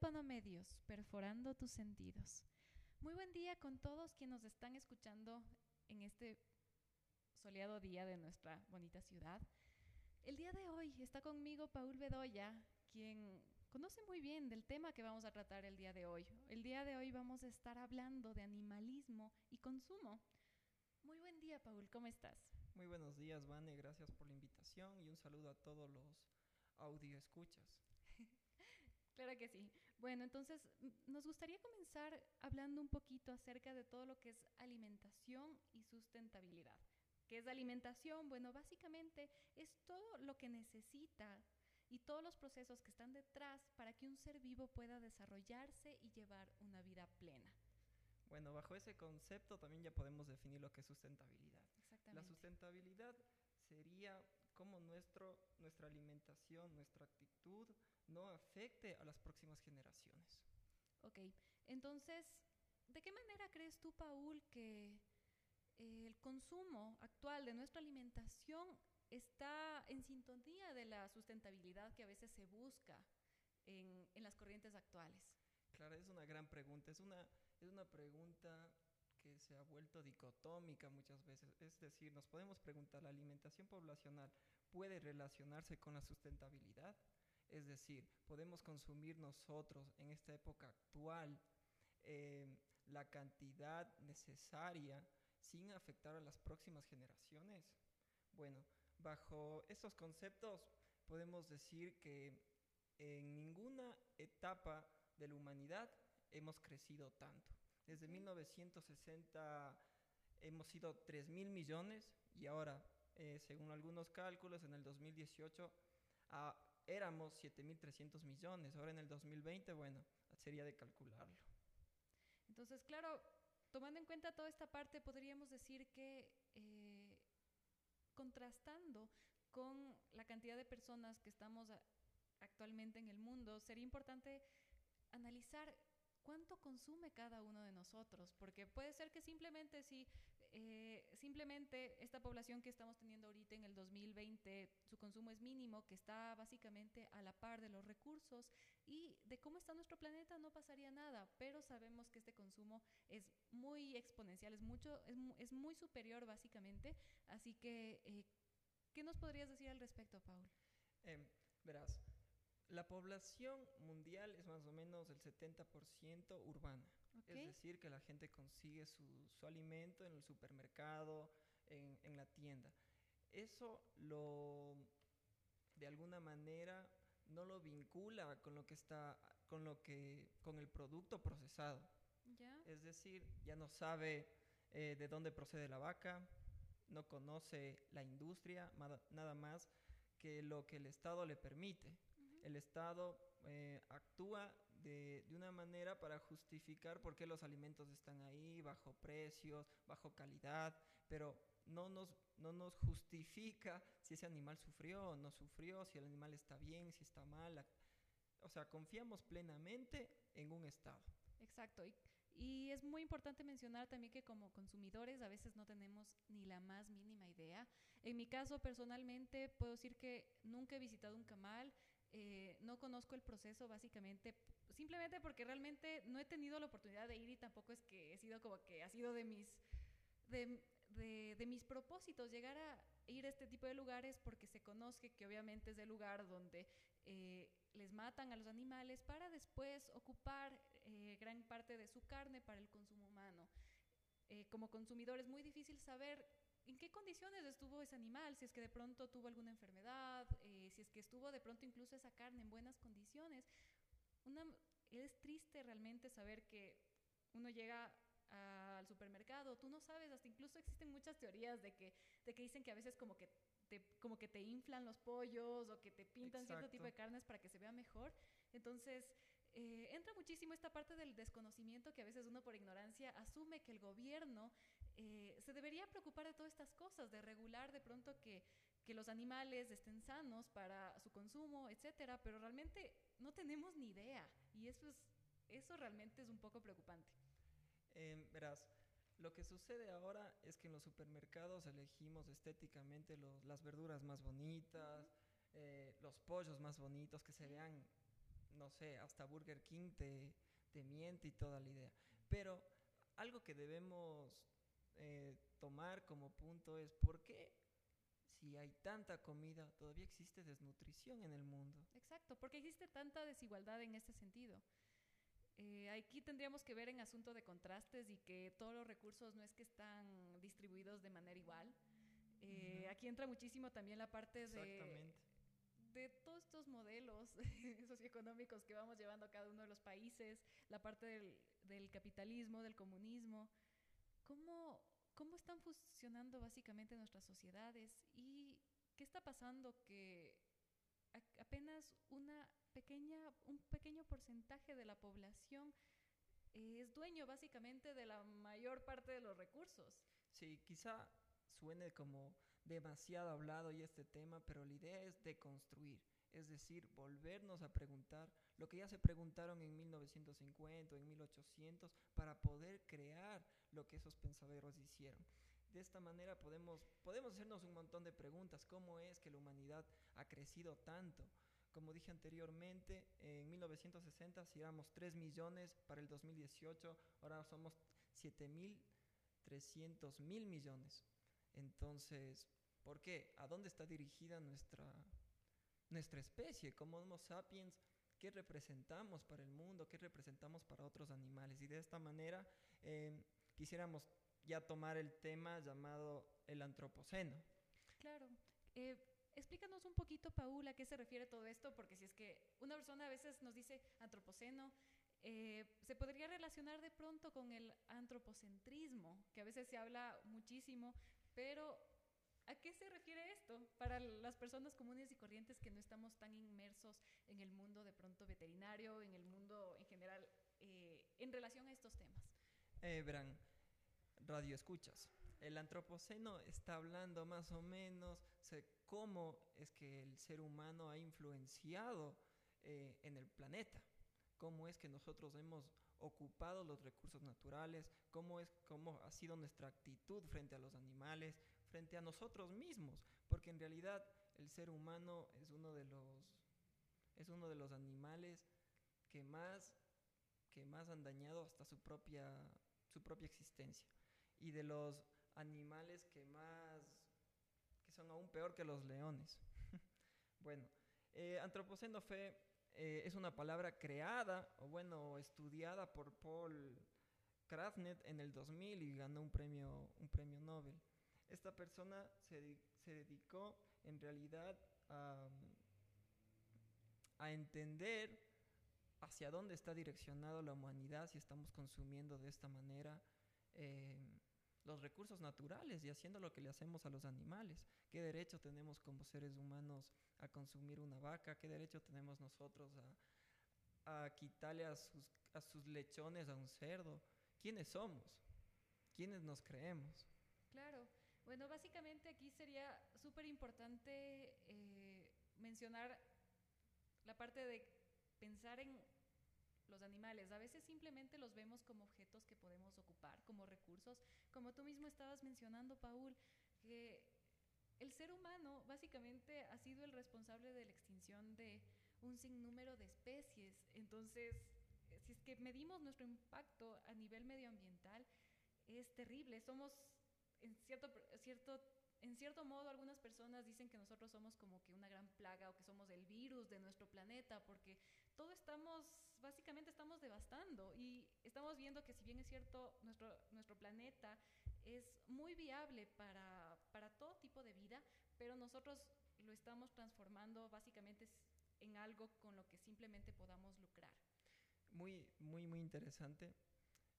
Sépano Medios, perforando tus sentidos. Muy buen día con todos quienes nos están escuchando en este soleado día de nuestra bonita ciudad. El día de hoy está conmigo Paul Bedoya, quien conoce muy bien del tema que vamos a tratar el día de hoy. El día de hoy vamos a estar hablando de animalismo y consumo. Muy buen día, Paul, ¿cómo estás? Muy buenos días, Vane, gracias por la invitación y un saludo a todos los audio escuchas. Claro que sí. Bueno, entonces nos gustaría comenzar hablando un poquito acerca de todo lo que es alimentación y sustentabilidad. ¿Qué es alimentación? Bueno, básicamente es todo lo que necesita y todos los procesos que están detrás para que un ser vivo pueda desarrollarse y llevar una vida plena. Bueno, bajo ese concepto también ya podemos definir lo que es sustentabilidad. Exactamente. La sustentabilidad sería cómo nuestro, nuestra alimentación, nuestra actitud no afecte a las próximas generaciones. Ok, entonces, ¿de qué manera crees tú, Paul, que eh, el consumo actual de nuestra alimentación está en sintonía de la sustentabilidad que a veces se busca en, en las corrientes actuales? Claro, es una gran pregunta. Es una, es una pregunta que se ha vuelto dicotómica muchas veces. Es decir, nos podemos preguntar, ¿la alimentación poblacional puede relacionarse con la sustentabilidad? Es decir, ¿podemos consumir nosotros en esta época actual eh, la cantidad necesaria sin afectar a las próximas generaciones? Bueno, bajo estos conceptos podemos decir que en ninguna etapa de la humanidad hemos crecido tanto. Desde 1960 hemos sido 3 mil millones y ahora, eh, según algunos cálculos, en el 2018 ah, éramos 7.300 millones. Ahora en el 2020, bueno, sería de calcularlo. Entonces, claro, tomando en cuenta toda esta parte, podríamos decir que eh, contrastando con la cantidad de personas que estamos actualmente en el mundo, sería importante analizar cuánto consume cada uno de nosotros, porque puede ser que simplemente si eh, simplemente esta población que estamos teniendo ahorita en el 2020, su consumo es mínimo, que está básicamente a la par de los recursos y de cómo está nuestro planeta no pasaría nada, pero sabemos que este consumo es muy exponencial, es mucho, es, muy superior básicamente, así que eh, ¿qué nos podrías decir al respecto, Paul? Em, verás, la población mundial es más o menos el 70% urbana. Es decir, que la gente consigue su, alimento en el supermercado, en, la tienda. Eso lo, de alguna manera, no lo vincula con lo que está, con lo que, con el producto procesado. Es decir, ya no sabe eh, de dónde procede la vaca, no conoce la industria, nada más que lo que el Estado le permite el Estado eh, actúa de, una manera para justificar por qué los alimentos están ahí, bajo precios, bajo calidad, pero no nos, no nos justifica si ese animal sufrió o no sufrió, si el animal está bien, si está mal. O sea, confiamos plenamente en un Estado. Exacto. Y, y, es muy importante mencionar también que como consumidores a veces no tenemos ni la más mínima idea. En mi caso, personalmente, puedo decir que nunca he visitado un camal. Eh, no conozco el proceso básicamente, simplemente porque realmente no he tenido la oportunidad de ir y tampoco es que he sido como que ha sido de mis, de, mis propósitos llegar a ir a este tipo de lugares porque se conozca que obviamente es el lugar donde eh, les matan a los animales para después ocupar eh, gran parte de su carne para el consumo humano. como consumidor es muy difícil saber en qué condiciones estuvo ese animal, si es que de pronto tuvo alguna enfermedad, eh, si es que estuvo de pronto incluso esa carne en buenas condiciones. Una, es triste realmente saber que uno llega al supermercado, tú no sabes, hasta incluso existen muchas teorías de que, de que dicen que a veces como que te, como que te inflan los pollos o que te pintan cierto tipo de carnes para que se vea mejor. Entonces, eh, entra muchísimo esta parte del desconocimiento que a veces uno por ignorancia asume que el gobierno eh, se debería preocupar de todas estas cosas, de regular de pronto que, que los animales estén sanos para su consumo, etcétera, pero realmente no tenemos ni idea y eso, es, eso realmente es un poco preocupante. Eh, verás, lo que sucede ahora es que en los supermercados elegimos estéticamente los, las verduras más bonitas, los pollos más bonitos, que se vean no sé, hasta Burger King te, te miente y toda la idea. Pero algo que debemos eh, tomar como punto es por qué si hay tanta comida todavía existe desnutrición en el mundo. Exacto, porque existe tanta desigualdad en este sentido. Eh, aquí tendríamos que ver en asunto de contrastes y que todos los recursos no es que están distribuidos de manera igual. Eh, aquí entra muchísimo también la parte de, de todos estos modelos socioeconómicos que vamos llevando a cada uno de los países, la parte del, del capitalismo, del comunismo. ¿Cómo, ¿Cómo están funcionando básicamente nuestras sociedades? ¿Y qué está pasando que apenas una pequeña, un pequeño porcentaje de la población es dueño básicamente de la mayor parte de los recursos. Sí, quizá suene como demasiado hablado y este tema, pero la idea es deconstruir, es decir, volvernos a preguntar lo que ya se preguntaron en 1950 o en 1800 para poder crear lo que esos pensadores hicieron. De esta manera podemos, podemos hacernos un montón de preguntas. ¿Cómo es que la humanidad ha crecido tanto? Como dije anteriormente, en 1960 si éramos 3 millones, para el 2018 ahora somos 7.300 mil millones. Entonces, ¿por qué? ¿A dónde está dirigida nuestra, nuestra especie? Como Homo sapiens, ¿qué representamos para el mundo? ¿Qué representamos para otros animales? Y de esta manera eh, quisiéramos ya tomar el tema llamado el antropoceno. Claro. Eh, explícanos un poquito, Paul, a qué se refiere todo esto, porque si es que una persona a veces nos dice antropoceno, eh, se podría relacionar de pronto con el antropocentrismo, que a veces se habla muchísimo, pero ¿a qué se refiere esto para las personas comunes y corrientes que no estamos tan inmersos en el mundo de pronto veterinario, en el mundo en general, eh, en relación a estos temas? Eh, verán, radio escuchas. El antropoceno está hablando más o menos de cómo es que el ser humano ha influenciado eh, en el planeta, cómo es que nosotros hemos ocupado los recursos naturales, cómo, es, cómo ha sido nuestra actitud frente a los animales, frente a nosotros mismos, porque en realidad el ser humano es uno de los, es uno de los animales que más, que más han dañado hasta su propia, su propia existencia y de los animales que más, que son aún peor que los leones. bueno, eh, antropoceno eh, es una palabra creada, o bueno, estudiada por Paul Krafnet en el 2000 y ganó un premio, un premio Nobel. Esta persona se, dedicó en realidad a, entender hacia dónde está direccionada la humanidad si estamos consumiendo de esta manera eh, los recursos naturales y haciendo lo que le hacemos a los animales. ¿Qué derecho tenemos como seres humanos a consumir una vaca? ¿Qué derecho tenemos nosotros a, a quitarle a sus, a sus lechones a un cerdo? ¿Quiénes somos? ¿Quiénes nos creemos? Bueno, básicamente aquí sería súper importante eh, mencionar la parte de pensar en los animales. A veces simplemente los vemos como objetos que podemos ocupar, como recursos. Como tú mismo estabas mencionando, Paul, que el ser humano básicamente ha sido el responsable de la extinción de un sinnúmero de especies. Entonces, si es que medimos nuestro impacto a nivel medioambiental, es terrible. Somos, en cierto, cierto, en cierto modo, algunas personas dicen que nosotros somos como que una gran plaga o que somos el virus de nuestro planeta, porque todo estamos básicamente estamos devastando y estamos viendo que si bien es cierto, nuestro, nuestro planeta es muy viable para, para todo tipo de vida, pero nosotros lo estamos transformando básicamente en algo con lo que simplemente podamos lucrar. Muy, muy, muy interesante.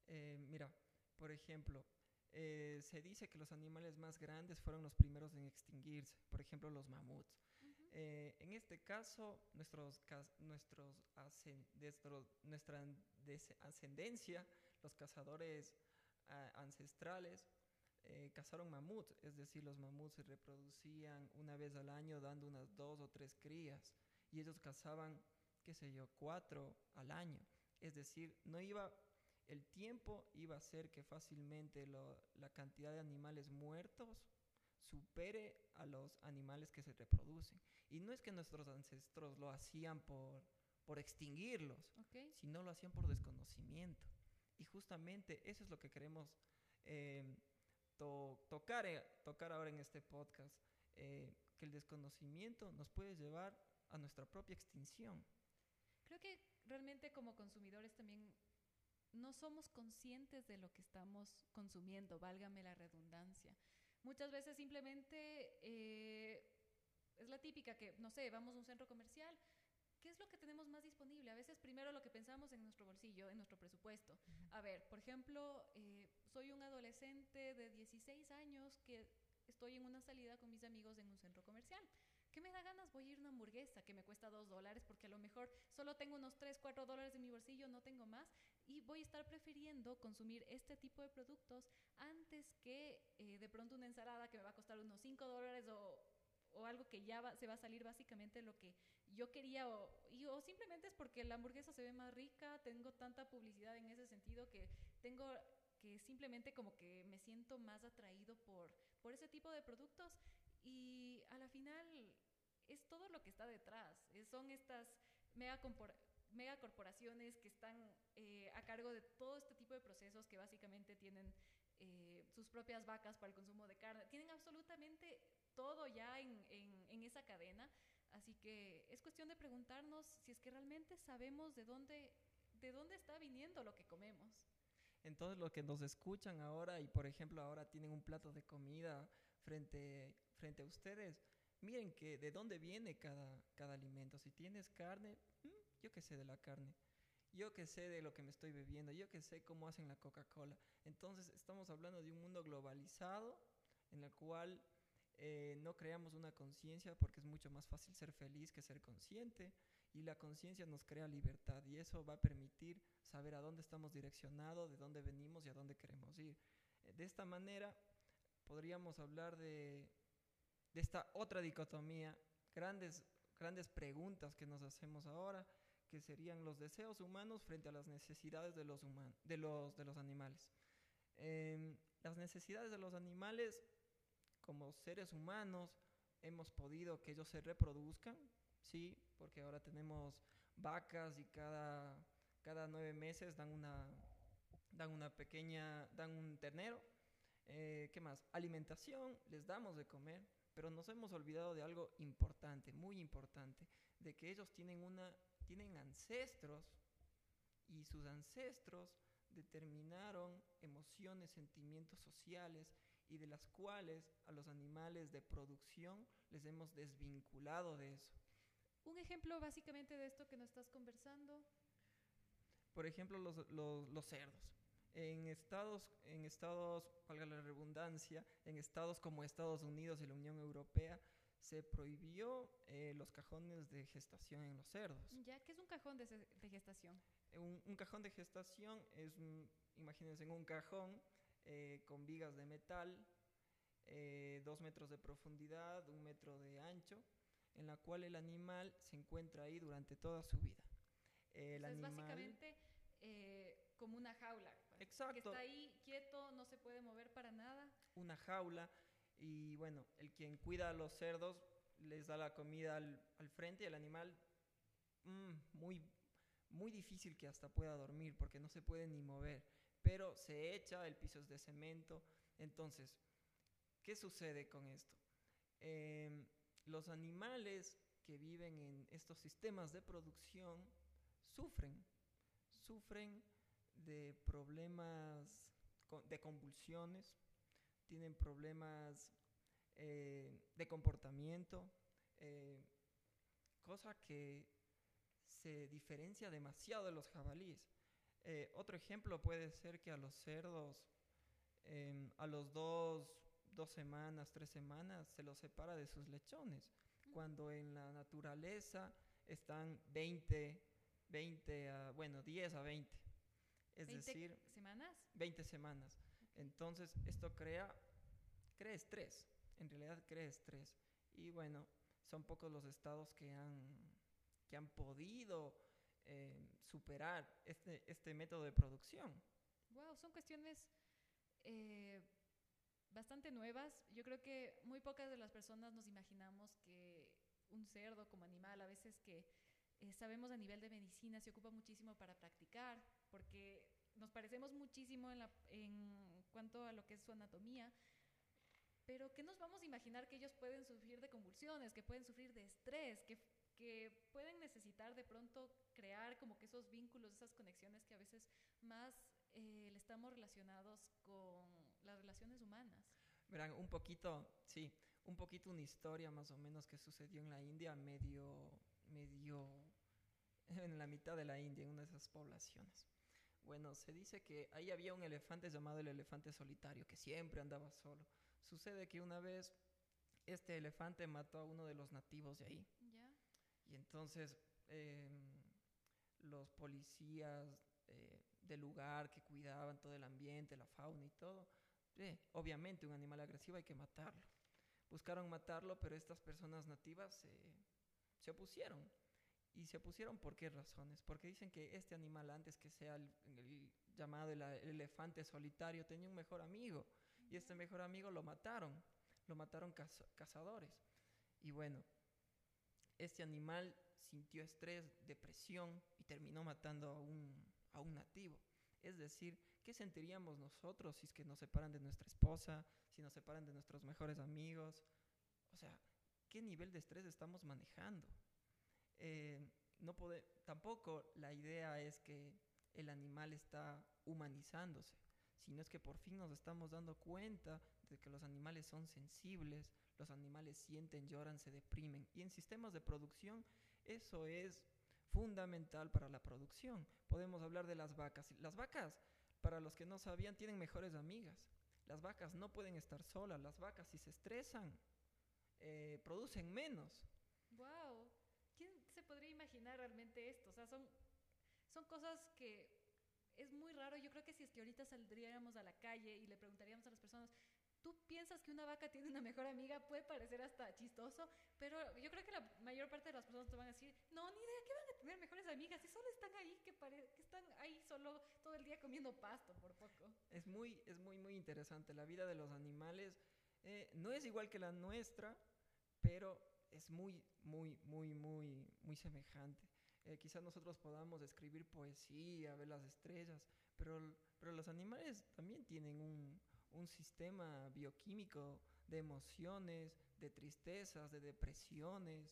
Eh, mira, por ejemplo, eh, se dice que los animales más grandes fueron los primeros en extinguirse, por ejemplo los mamuts. Eh, en este caso, nuestros, nuestros nuestra ascendencia, los cazadores ancestrales, eh, cazaron mamuts, es decir, los mamuts se reproducían una vez al año dando unas dos o tres crías y ellos cazaban, qué sé yo, cuatro al año. Es decir, no iba, el tiempo iba a ser que fácilmente la cantidad de animales muertos supere a los animales que se reproducen. Y no es que nuestros ancestros lo hacían por, por extinguirlos, si no lo hacían por desconocimiento. Y justamente eso es lo que queremos eh, tocar, eh, tocar ahora en este podcast, eh, que el desconocimiento nos puede llevar a nuestra propia extinción. Creo que realmente como consumidores también no somos conscientes de lo que estamos consumiendo, válgame la redundancia. Muchas veces simplemente es la típica que, no sé, vamos a un centro comercial, ¿qué es lo que tenemos más disponible? A veces primero lo que pensamos en nuestro bolsillo, en nuestro presupuesto. A ver, por ejemplo, eh, soy un adolescente de 16 años que estoy en una salida con mis amigos en un centro comercial. ¿Qué me da ganas? Voy a ir a una hamburguesa que me cuesta 2 dólares porque a lo mejor solo tengo unos 3, 4 dólares en mi bolsillo, no tengo más. Y voy a estar prefiriendo consumir este tipo de productos antes que eh, de pronto una ensalada que me va a costar unos 5 dólares o, o algo que ya se va a salir básicamente lo que yo quería o, o simplemente es porque la hamburguesa se ve más rica, tengo tanta publicidad en ese sentido que tengo que simplemente como que me siento más atraído por, por ese tipo de productos y a la final es todo lo que está detrás, son estas mega, mega corporaciones que están eh, a cargo de todo este tipo de procesos que básicamente tienen eh, sus propias vacas para el consumo de carne, tienen absolutamente todo ya en, en, esa cadena. Así que es cuestión de preguntarnos si es que realmente sabemos de dónde, de dónde está viniendo lo que comemos. Entonces los que nos escuchan ahora y por ejemplo ahora tienen un plato de comida frente, frente a ustedes, miren que de dónde viene cada, cada alimento. Si tienes carne, mm, yo qué sé de la carne. Yo qué sé de lo que me estoy bebiendo, yo qué sé cómo hacen la Coca-Cola. Entonces estamos hablando de un mundo globalizado en el cual eh, no creamos una conciencia porque es mucho más fácil ser feliz que ser consciente y la conciencia nos crea libertad y eso va a permitir saber a dónde estamos direccionados, de dónde venimos y a dónde queremos ir. Eh, de esta manera podríamos hablar de, de esta otra dicotomía, grandes, grandes preguntas que nos hacemos ahora, que serían los deseos humanos frente a las necesidades de los, de los, de los animales. Em, las necesidades de los animales como seres humanos hemos podido que ellos se reproduzcan, sí, porque ahora tenemos vacas y cada, cada nueve meses dan una, dan una pequeña, dan un ternero. Eh, ¿Qué más? Alimentación, les damos de comer, pero nos hemos olvidado de algo importante, muy importante, de que ellos tienen, una, tienen ancestros y sus ancestros determinaron emociones, sentimientos sociales y de las cuales a los animales de producción les hemos desvinculado de eso. Un ejemplo básicamente de esto que nos estás conversando. Por ejemplo, los, los, los cerdos. En estados, en estados, valga la redundancia, en estados como Estados Unidos y la Unión Europea, se prohibió eh, los cajones de gestación en los cerdos. ¿Ya? ¿Qué es un cajón de, de gestación? Un, un, cajón de gestación es, imagínense, en un cajón eh, con vigas de metal, eh, dos metros de profundidad, un metro de ancho, en la cual el animal se encuentra ahí durante toda su vida. El es básicamente eh, como una jaula. Pues, Exacto. Que está ahí quieto, no se puede mover para nada. Una jaula. Y bueno, el quien cuida a los cerdos les da la comida al, frente y el animal mm, muy, muy difícil que hasta pueda dormir porque no se puede ni mover pero se echa, el piso es de cemento. Entonces, ¿qué sucede con esto? Em, los animales que viven en estos sistemas de producción sufren, sufren de problemas de convulsiones, tienen problemas eh, de comportamiento, eh, cosa que se diferencia demasiado de los jabalíes. Eh, otro ejemplo puede ser que a los cerdos, em, a los dos, dos semanas, tres semanas, se los separa de sus lechones, cuando en la naturaleza están 20, 20 a, bueno, 10 a 20. Es decir, semanas? 20 semanas. Entonces, esto crea, crea estrés, en realidad crea estrés. Y bueno, son pocos los estados que han, que han podido eh, superar este, este método de producción. Wow, son cuestiones eh, bastante nuevas. Yo creo que muy pocas de las personas nos imaginamos que un cerdo como animal, a veces que eh, sabemos a nivel de medicina se ocupa muchísimo para practicar, porque nos parecemos muchísimo en, la, en cuanto a lo que es su anatomía, pero ¿qué nos vamos a imaginar que ellos pueden sufrir de convulsiones, que pueden sufrir de estrés, que, que pueden necesitar de pronto crear como que esos vínculos, esas conexiones que a veces más eh, estamos relacionados con las relaciones humanas? Verán, un poquito, sí, un poquito una historia más o menos que sucedió en la India, medio, medio en la mitad de la India, en una de esas poblaciones. Bueno, se dice que ahí había un elefante llamado el elefante solitario, que siempre andaba solo. Sucede que una vez este elefante mató a uno de los nativos de ahí. Y entonces em, los policías eh, del lugar que cuidaban todo el ambiente, la fauna y todo, eh, obviamente un animal agresivo hay que matarlo. Buscaron matarlo, pero estas personas nativas se opusieron. ¿Y se opusieron por qué razones? Porque dicen que este animal, antes que sea el, llamado el, elefante solitario, tenía un mejor amigo. Y este mejor amigo lo mataron. Lo mataron cazadores. Y bueno, este animal sintió estrés, depresión y terminó matando a un, a un nativo. Es decir, ¿qué sentiríamos nosotros si nos separan de nuestra esposa, si nos separan de nuestros mejores amigos? O sea, ¿qué nivel de estrés estamos manejando? Eh, no puede, tampoco la idea es que el animal está humanizándose, sino es que por fin nos estamos dando cuenta de que los animales son sensibles, los animales sienten, lloran, se deprimen. Y en sistemas de producción eso es fundamental para la producción. Podemos hablar de las vacas. Las vacas, para los que no sabían, tienen mejores amigas. Las vacas no pueden estar solas. Las vacas, si se estresan, eh, producen menos. ¡Wow! ¿Quién se podría imaginar realmente esto? O sea, son, son cosas que es muy raro. Yo creo que si es que ahorita saldríamos a la calle y le preguntaríamos a las personas, tú piensas que una vaca tiene una mejor amiga, puede parecer hasta chistoso, pero yo creo que la mayor parte de las personas te van a decir, no, ni idea, ¿qué van a tener mejores amigas? Si solo están ahí, que, que están ahí solo todo el día comiendo pasto, por poco. Es muy, es muy, muy interesante. La vida de los animales eh, no es igual que la nuestra, pero es muy, muy, muy, muy, muy semejante. Eh, quizás nosotros podamos escribir poesía, ver las estrellas, pero, pero los animales también tienen un, un sistema bioquímico de emociones, de tristezas, de depresiones.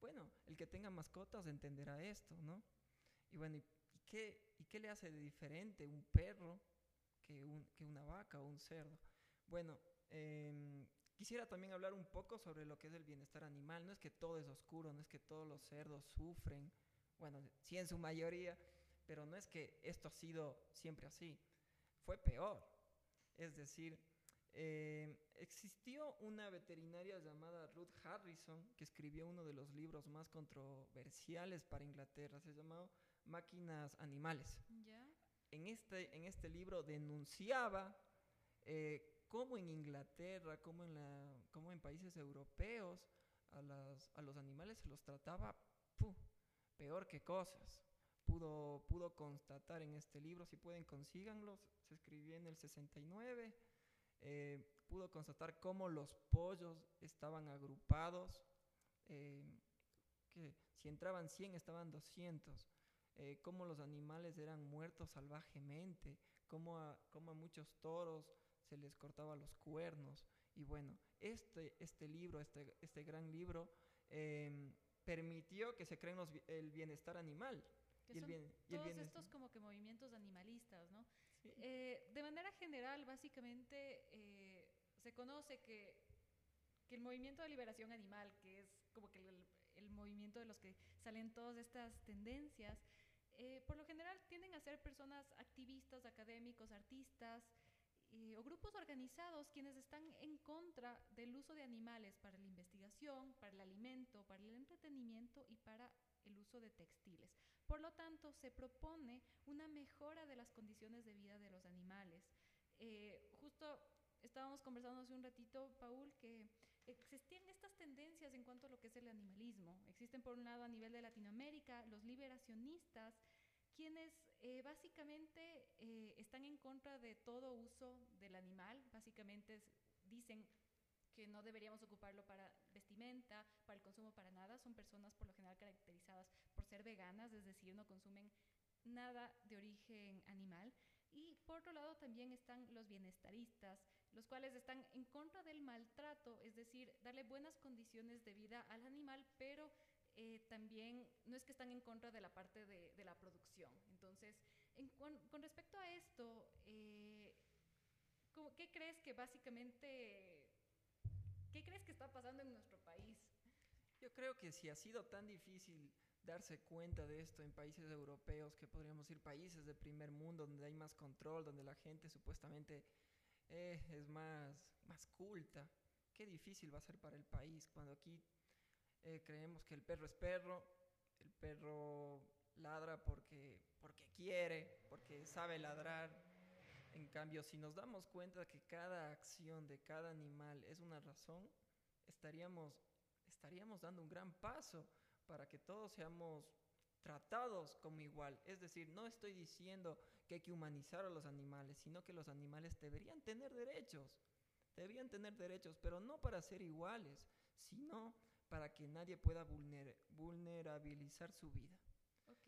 Bueno, el que tenga mascotas entenderá esto, ¿no? Y bueno, ¿y, qué, qué le hace de diferente un perro que, un, que una vaca o un cerdo? Bueno, em, quisiera también hablar un poco sobre lo que es el bienestar animal. No es que todo es oscuro, no es que todos los cerdos sufren, bueno, sí en su mayoría, pero no es que esto ha sido siempre así. Fue peor. Es decir, eh, existió una veterinaria llamada Ruth Harrison que escribió uno de los libros más controversiales para Inglaterra, se llamó Máquinas Animales. En, este, en este libro denunciaba eh, cómo en Inglaterra, cómo en, países europeos a, los animales se los trataba peor que cosas. Pudo, constatar en este libro, si pueden consíganlos, se escribió en el 69, eh, pudo constatar cómo los pollos estaban agrupados, eh, que si entraban 100 estaban 200, eh, cómo los animales eran muertos salvajemente, cómo a muchos toros se les cortaba los cuernos. Y bueno, este, este libro, este, este gran libro, permitió que se creen el bienestar animal. Que son todos estos como que movimientos animalistas, ¿no? Eh, de manera general, básicamente, eh, se conoce que, que, el movimiento de liberación animal, que es como que el, el movimiento de los que salen todas estas tendencias, eh, por lo general tienden a ser personas activistas, académicos, artistas o grupos organizados quienes están en contra del uso de animales para la investigación, para el alimento, para el entretenimiento y para el uso de textiles. Por lo tanto, se propone una mejora de las condiciones de vida de los animales. Eh, justo estábamos conversando hace un ratito, Paul, que existían estas tendencias en cuanto a lo que es el animalismo. Existen, por un lado, a nivel de Latinoamérica, los liberacionistas, quienes eh, básicamente eh, están en contra de todo uso del animal. Básicamente dicen, que no deberíamos ocuparlo para vestimenta, para el consumo para nada. Son personas por lo general caracterizadas por ser veganas, es decir, no consumen nada de origen animal. Y por otro lado también están los bienestaristas, los cuales están en contra del maltrato, es decir, darle buenas condiciones de vida al animal, pero eh, también no es que están en contra de la parte de, de la producción. Entonces, con, con, respecto a esto, eh, ¿qué crees que básicamente, qué crees que está pasando en nuestro país? Yo creo que si ha sido tan difícil darse cuenta de esto en países europeos, que podríamos decir países de primer mundo, donde hay más control, donde la gente supuestamente eh, es más, más culta, qué difícil va a ser para el país cuando aquí eh, creemos que el perro es perro, el perro ladra porque, porque quiere, porque sabe ladrar. En cambio, si nos damos cuenta que cada acción de cada animal es una razón, estaríamos, estaríamos dando un gran paso para que todos seamos tratados como igual. Es decir, no estoy diciendo que hay que humanizar a los animales, sino que los animales deberían tener derechos. Deberían tener derechos, pero no para ser iguales, sino para que nadie pueda vulner vulnerabilizar su vida. Ok.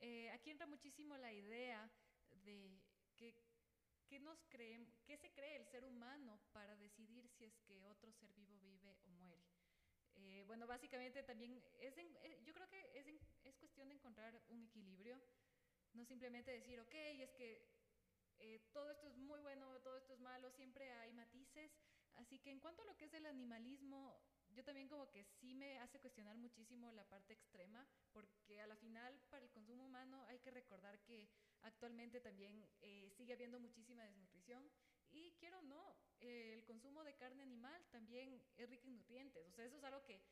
Eh, aquí entra muchísimo la idea de que, que nos creemos, qué se cree el ser humano para decidir si es que otro ser vivo vive o muere. Eh, bueno, básicamente también es eh, yo creo que es, es, cuestión de encontrar un equilibrio, no simplemente decir, ok, es que eh, todo esto es muy bueno, todo esto es malo, siempre hay matices. Así que en cuanto a lo que es el animalismo, yo también como que sí me hace cuestionar muchísimo la parte extrema, porque a la final para el consumo humano hay que recordar que actualmente también sigue habiendo muchísima desnutrición y quiero o no, eh, el consumo de carne animal también es rico en nutrientes. O sea, eso es algo que,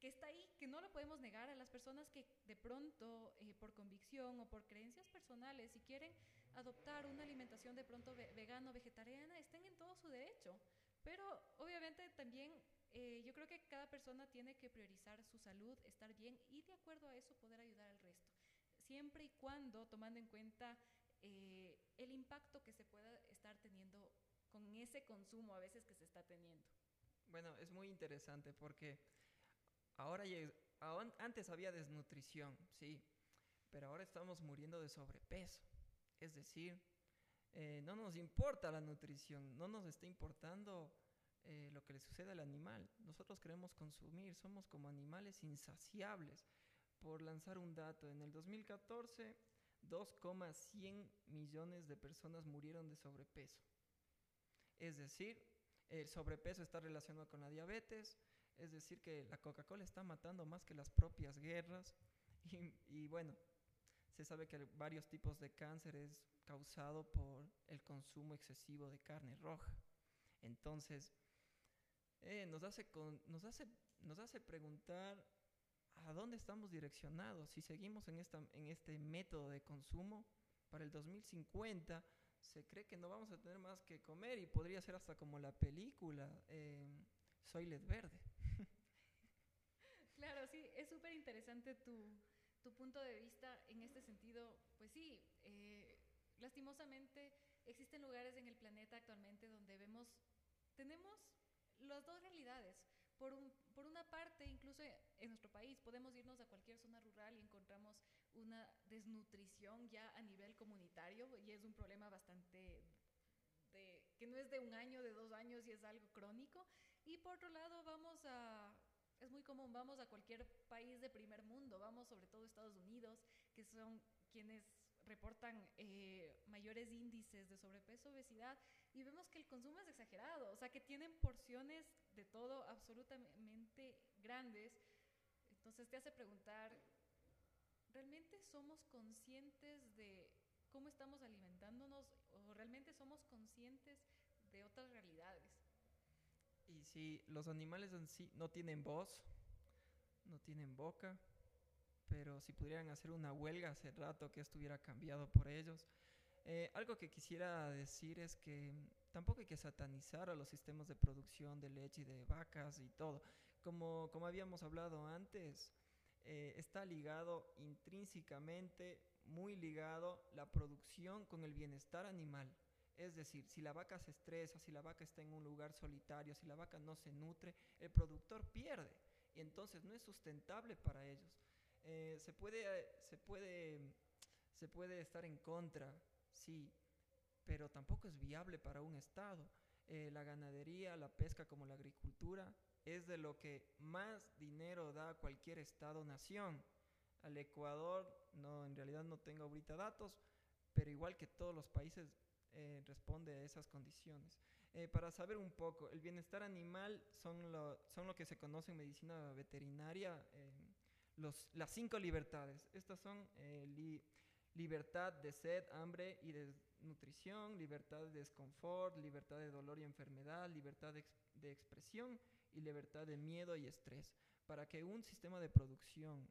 que está ahí, que no lo podemos negar a las personas que de pronto, eh, por convicción o por creencias personales, si quieren adoptar una alimentación de pronto vegano, vegetariana, estén en todo su derecho. Pero obviamente también eh, yo creo que cada persona tiene que priorizar su salud, estar bien y de acuerdo a eso poder ayudar al resto. Siempre y cuando tomando en cuenta eh, el impacto que se pueda estar teniendo con ese consumo a veces que se está teniendo. Bueno, es muy interesante porque ahora antes había desnutrición, sí, pero ahora estamos muriendo de sobrepeso. Es decir, eh, no nos importa la nutrición, no nos está importando eh, lo que le sucede al animal. Nosotros queremos consumir, somos como animales insaciables. Por lanzar un dato, en el 2014 2,100 millones de personas murieron de sobrepeso. Es decir, el sobrepeso está relacionado con la diabetes, es decir, que la Coca-Cola está matando más que las propias guerras. Y, bueno, se sabe que varios tipos de cáncer es causado por el consumo excesivo de carne roja. Entonces, eh, nos, hace nos, hace, nos hace preguntar a dónde estamos direccionados. Si seguimos en, esta, en este método de consumo, para el 2050 se cree que no vamos a tener más que comer y podría ser hasta como la película eh, Soy Led Verde. claro, sí, es súper interesante tu, tu, punto de vista en este sentido. Pues sí, eh, lastimosamente existen lugares en el planeta actualmente donde vemos, tenemos las dos realidades. Por, un, por una parte, incluso en nuestro país, podemos irnos a cualquier zona rural y encontramos una desnutrición ya a nivel comunitario y es un problema bastante de, que no es de un año, de dos años y es algo crónico. Y por otro lado, vamos a, es muy común, vamos a cualquier país de primer mundo, vamos sobre todo a Estados Unidos, que son quienes reportan eh, mayores índices de sobrepeso, obesidad, y vemos que el consumo es exagerado, o sea, que tienen porciones de todo absolutamente grandes. Entonces te hace preguntar, ¿realmente somos conscientes de cómo estamos alimentándonos o realmente somos conscientes de otras realidades? Y si los animales en sí no tienen voz, no tienen boca, pero si pudieran hacer una huelga hace rato que estuviera cambiado por ellos. Eh, algo que quisiera decir es que tampoco hay que satanizar a los sistemas de producción de leche y de vacas y todo. Como, como habíamos hablado antes, eh, está ligado intrínsecamente, muy ligado la producción con el bienestar animal. Es decir, si la vaca se estresa, si la vaca está en un lugar solitario, si la vaca no se nutre, el productor pierde y entonces no es sustentable para ellos. Eh, se, puede, se, puede, se puede estar en contra, sí, pero tampoco es viable para un Estado. Eh, la ganadería, la pesca como la agricultura es de lo que más dinero da cualquier Estado-nación. Al Ecuador, no, en realidad no tengo ahorita datos, pero igual que todos los países eh, responde a esas condiciones. Eh, para saber un poco, el bienestar animal son lo, son lo que se conoce en medicina veterinaria, los, las cinco libertades. Estas son libertad de sed, hambre y de nutrición, libertad de desconfort, libertad de dolor y enfermedad, libertad de, de expresión y libertad de miedo y estrés. Para que un sistema de producción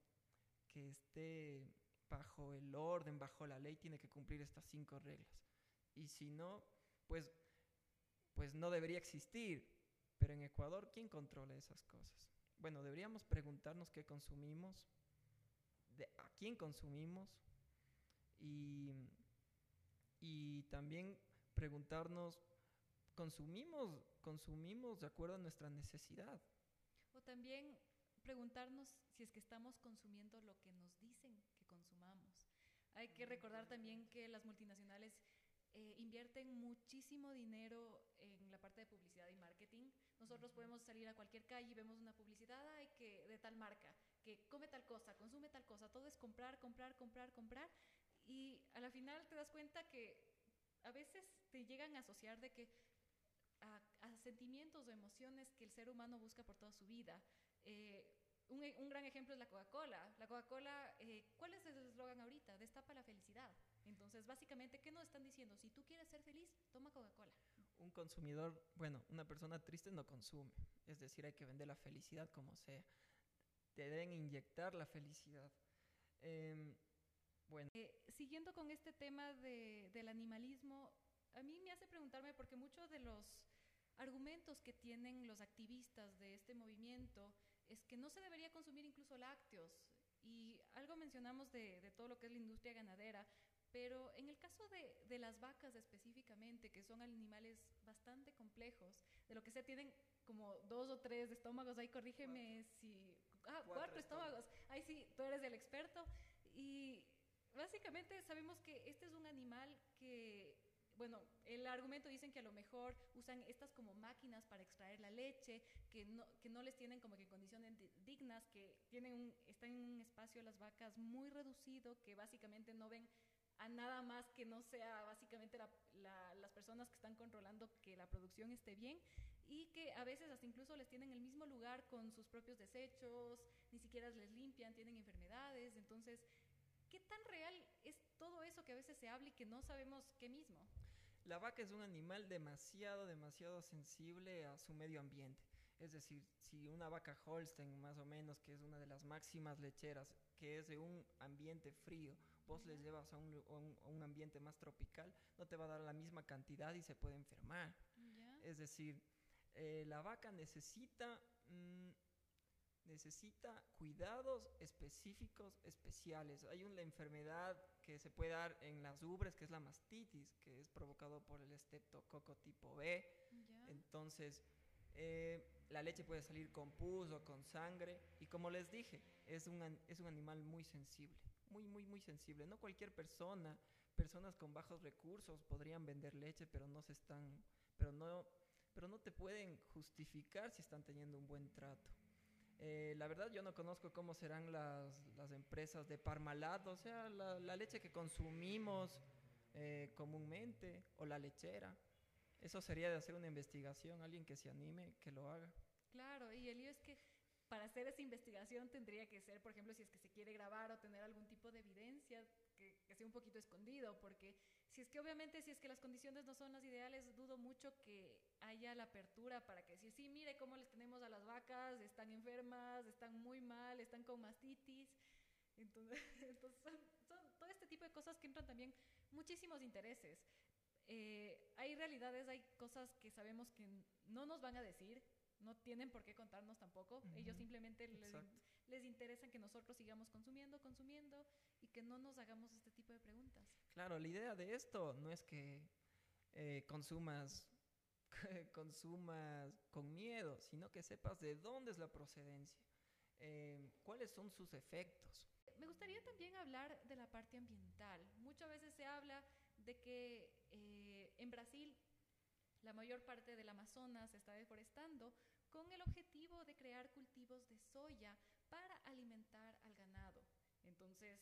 que esté bajo el orden, bajo la ley, tiene que cumplir estas cinco reglas y si no, pues, pues no debería existir. Pero en Ecuador, ¿quién controla esas cosas? Bueno, deberíamos preguntarnos qué consumimos, de a quién consumimos y, y también preguntarnos, ¿consumimos, ¿consumimos de acuerdo a nuestra necesidad? O también preguntarnos si es que estamos consumiendo lo que nos dicen que consumamos. Hay que recordar también que las multinacionales eh, invierten muchísimo dinero en la parte de publicidad y marketing. Nosotros podemos salir a cualquier calle y vemos una publicidad que, de tal marca, que come tal cosa, consume tal cosa, todo es comprar, comprar, comprar, comprar. Y a la final te das cuenta que a veces te llegan a asociar de que a, sentimientos o emociones que el ser humano busca por toda su vida. Eh, un, un, gran ejemplo es la Coca-Cola. La Coca-Cola, eh, ¿cuál es el eslogan ahorita? Destapa la felicidad. Entonces, básicamente, ¿qué nos están diciendo? Si tú quieres ser feliz, toma Coca-Cola. Un consumidor, bueno, una persona triste no consume. Es decir, hay que vender la felicidad como sea. Te deben inyectar la felicidad. Em, bueno. Eh, siguiendo con este tema de, del animalismo, a mí me hace preguntarme porque muchos de los argumentos que tienen los activistas de este movimiento es que no se debería consumir incluso lácteos. Y algo mencionamos de, de, todo lo que es la industria ganadera, pero en el caso de, de, las vacas específicamente, que son animales bastante complejos, de lo que se tienen como dos o tres estómagos, ahí corrígeme si... Ah, cuatro, estómagos. Ahí sí, tú eres el experto. Y básicamente sabemos que este es un animal que, bueno, el argumento dicen que a lo mejor usan estas como máquinas para extraer la leche, que no, que no les tienen como que condiciones dignas, que tienen un, están en un espacio las vacas muy reducido, que básicamente no ven a nada más que no sea básicamente la, la, las personas que están controlando que la producción esté bien y que a veces hasta incluso les tienen el mismo lugar con sus propios desechos, ni siquiera les limpian, tienen enfermedades, entonces, ¿qué tan real es todo eso que a veces se habla y que no sabemos qué mismo? La vaca es un animal demasiado, demasiado sensible a su medio ambiente. Es decir, si una vaca Holstein, más o menos, que es una de las máximas lecheras, que es de un ambiente frío, vos les llevas a un, a un, ambiente más tropical, no te va a dar la misma cantidad y se puede enfermar. Es decir, eh, la vaca necesita, mmm, necesita cuidados específicos, especiales. Hay una enfermedad que se puede dar en las ubres, que es la mastitis, que es provocado por el estreptococo tipo B. Entonces, eh, la leche puede salir con pus o con sangre. Y como les dije, es un, es un animal muy sensible muy, muy, muy sensible. No cualquier persona, personas con bajos recursos podrían vender leche, pero no se están, pero no, pero no te pueden justificar si están teniendo un buen trato. Eh, la verdad yo no conozco cómo serán las, las empresas de Parmalat, o sea, la, la leche que consumimos eh, comúnmente, o la lechera. Eso sería de hacer una investigación, alguien que se anime, que lo haga. Claro, y el lío es que para hacer esa investigación tendría que ser, por ejemplo, si es que se quiere grabar o tener algún tipo de evidencia que, que, sea un poquito escondido, porque si es que obviamente si es que las condiciones no son las ideales, dudo mucho que haya la apertura para que decir, sí, mire cómo les tenemos a las vacas, están enfermas, están muy mal, están con mastitis. Entonces, entonces son, son todo este tipo de cosas que entran también muchísimos intereses. Eh, hay realidades, hay cosas que sabemos que no nos van a decir, no tienen por qué contarnos tampoco. Uh -huh. Ellos simplemente les, les, interesa que nosotros sigamos consumiendo, consumiendo y que no nos hagamos este tipo de preguntas. Claro, la idea de esto no es que eh, consumas, consumas con miedo, sino que sepas de dónde es la procedencia, eh, cuáles son sus efectos. Me gustaría también hablar de la parte ambiental. Muchas veces se habla de que eh, en Brasil la mayor parte del Amazonas se está deforestando con el objetivo de crear cultivos de soya para alimentar al ganado. Entonces,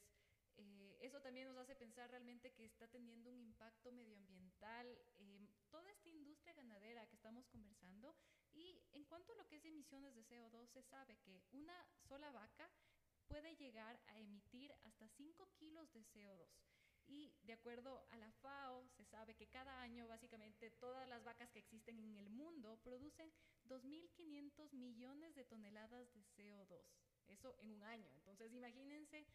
eh, eso también nos hace pensar realmente que está teniendo un impacto medioambiental eh, toda esta industria ganadera que estamos conversando. Y en cuanto a lo que es emisiones de CO2, se sabe que una sola vaca puede llegar a emitir hasta 5 kilos de CO2. Y de acuerdo a la FAO, se sabe que cada año básicamente todas las vacas que existen en el mundo producen 2.500 millones de toneladas de CO2. Eso en un año. Entonces imagínense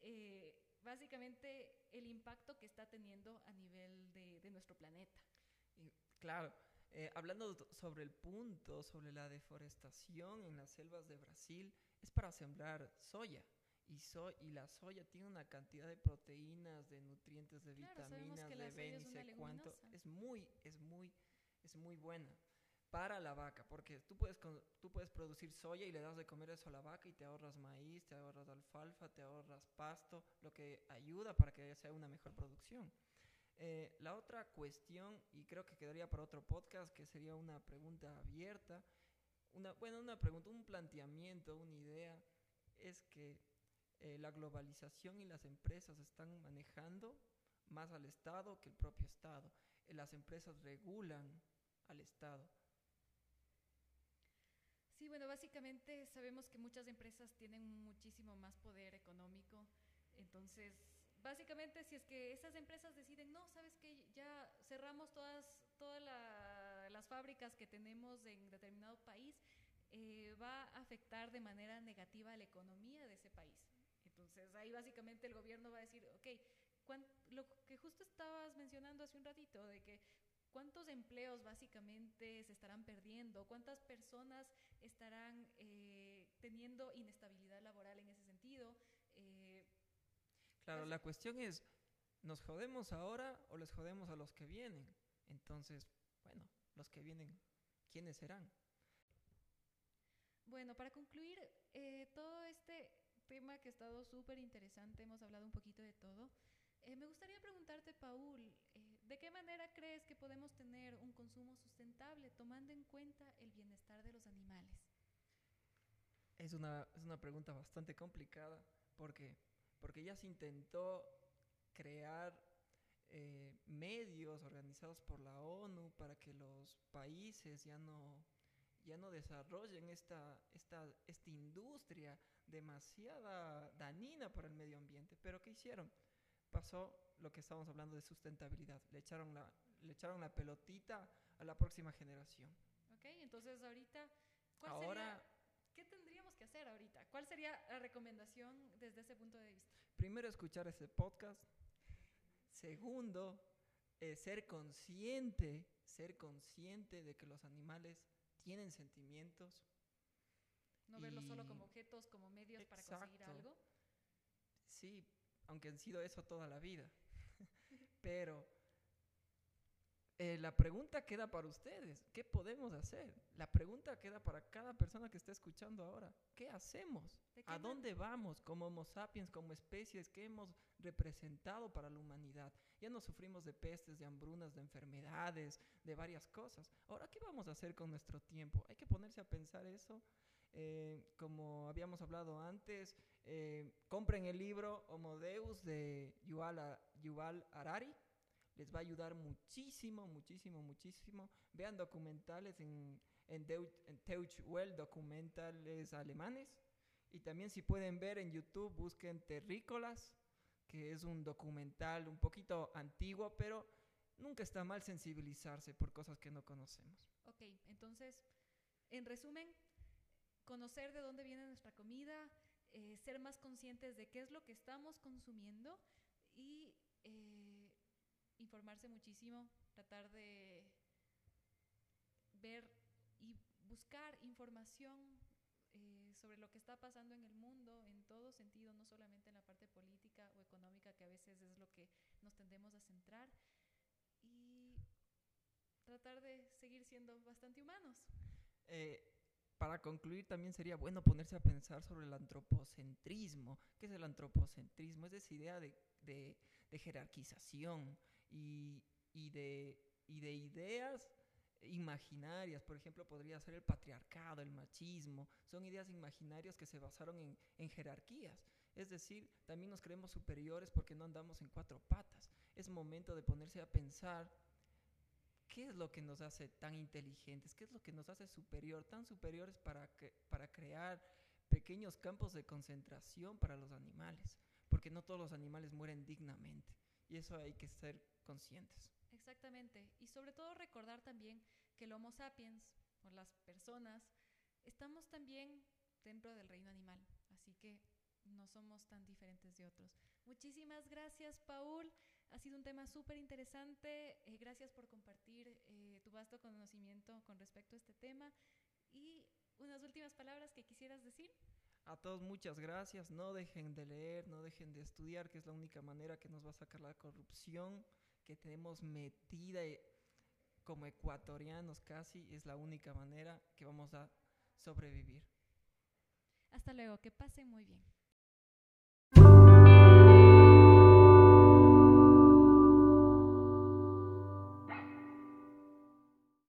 eh, básicamente el impacto que está teniendo a nivel de, de nuestro planeta. Y, claro, eh, hablando sobre el punto, sobre la deforestación en las selvas de Brasil, es para sembrar soya. Y, so y la soya tiene una cantidad de proteínas, de nutrientes, de Claro, vitaminas, de B, ni sé cuánto. Es muy, es muy, es muy buena para la vaca, porque tú puedes, tú puedes producir soya y le das de comer eso a la vaca y te ahorras maíz, te ahorras alfalfa, te ahorras pasto, lo que ayuda para que sea una mejor producción. Eh, la otra cuestión, y creo que quedaría para otro podcast, que sería una pregunta abierta, una, bueno, una pregunta, un planteamiento, una idea, es que eh, la globalización y las empresas están manejando más al Estado que el propio Estado. Eh, las empresas regulan al Estado. Sí, bueno, básicamente sabemos que muchas empresas tienen muchísimo más poder económico. Entonces, básicamente si es que esas empresas deciden, no, sabes que ya cerramos todas, todas la- las fábricas que tenemos en determinado país, eh, va a afectar de manera negativa a la economía de ese país. Entonces, ahí básicamente el gobierno va a decir, ok, lo que justo estabas mencionando hace un ratito, de que cuántos empleos básicamente se estarán perdiendo, cuántas personas estarán eh, teniendo inestabilidad laboral en ese sentido. Eh, Claro, Pues- la cuestión es, ¿nos jodemos ahora o les jodemos a los que vienen? Entonces, bueno, los que vienen, ¿quiénes serán? bueno, para concluir, eh, todo este tema que ha estado súper interesante, hemos hablado un poquito de todo. eh, me gustaría preguntarte, Paul, ¿de qué manera crees que podemos tener un consumo sustentable tomando en cuenta el bienestar de los animales? Es una, es una pregunta bastante complicada porque, porque ya se intentó crear eh, medios organizados por la ONU para que los países ya no, ya no desarrollen esta, esta, esta industria demasiada dañina para el medio ambiente. Pero ¿qué hicieron? Pasó lo que estamos hablando de sustentabilidad. Le echaron la, le echaron la pelotita a la próxima generación. ¿Ok? Entonces, ahorita, ¿cuál Ahora, sería, ¿qué tendríamos que hacer ahorita? ¿Cuál sería la recomendación desde ese punto de vista? primero, escuchar este podcast. Segundo, eh, ser consciente, ser consciente de que los animales tienen sentimientos. No verlo solo como objetos, como medios para conseguir Exacto. algo. Sí, aunque han sido eso toda la vida. Pero eh, la pregunta queda para ustedes. ¿Qué podemos hacer? La pregunta queda para cada persona que está escuchando ahora. ¿Qué hacemos? ¿De qué ¿A dónde vamos como Homo sapiens, como especies? ¿Qué hemos representado para la humanidad? Ya no sufrimos de pestes, de hambrunas, de enfermedades, de varias cosas. Ahora, ¿qué vamos a hacer con nuestro tiempo? Hay que ponerse a pensar eso. Eh, como habíamos hablado antes, eh, compren el libro Homo Deus de Yuval, Yuval Harari. Les va a ayudar muchísimo, muchísimo, muchísimo. Vean documentales en, en, Deu- en documentales alemanes. Y también si pueden ver en YouTube, busquen Terrícolas, que es un documental un poquito antiguo, pero nunca está mal sensibilizarse por cosas que no conocemos. Ok, entonces, en resumen, conocer de dónde viene nuestra comida, eh, ser más conscientes de qué es lo que estamos consumiendo y eh, informarse muchísimo, tratar de ver y buscar información eh, sobre lo que está pasando en el mundo en todo sentido, no solamente en la parte política o económica, que a veces es lo que nos tendemos a centrar. Y tratar de seguir siendo bastante humanos. Eh, para concluir, también sería bueno ponerse a pensar sobre el antropocentrismo. ¿Qué es el antropocentrismo? Es esa idea de, jerarquización y, de, ideas imaginarias, por ejemplo, podría ser el patriarcado, el machismo, son ideas imaginarias que se basaron en, jerarquías. Es decir, también nos creemos superiores porque no andamos en cuatro patas. Es momento de ponerse a pensar qué es lo que nos hace tan inteligentes, qué es lo que nos hace superior, tan superiores para, que, para crear pequeños campos de concentración para los animales, porque no todos los animales mueren dignamente y eso hay que ser conscientes. Exactamente. Y sobre todo recordar también que el Homo sapiens, o las personas, estamos también dentro del reino animal. Así que no somos tan diferentes de otros. Muchísimas gracias, Paul. Ha sido un tema súper interesante. Eh, gracias por compartir eh, tu vasto conocimiento con respecto a este tema. Y unas últimas palabras que quisieras decir. A todos muchas gracias. No dejen de leer, no dejen de estudiar, que es la única manera que nos va a sacar la corrupción que tenemos metida eh, como ecuatorianos casi, es la única manera que vamos a sobrevivir. Hasta luego, que pasen muy bien.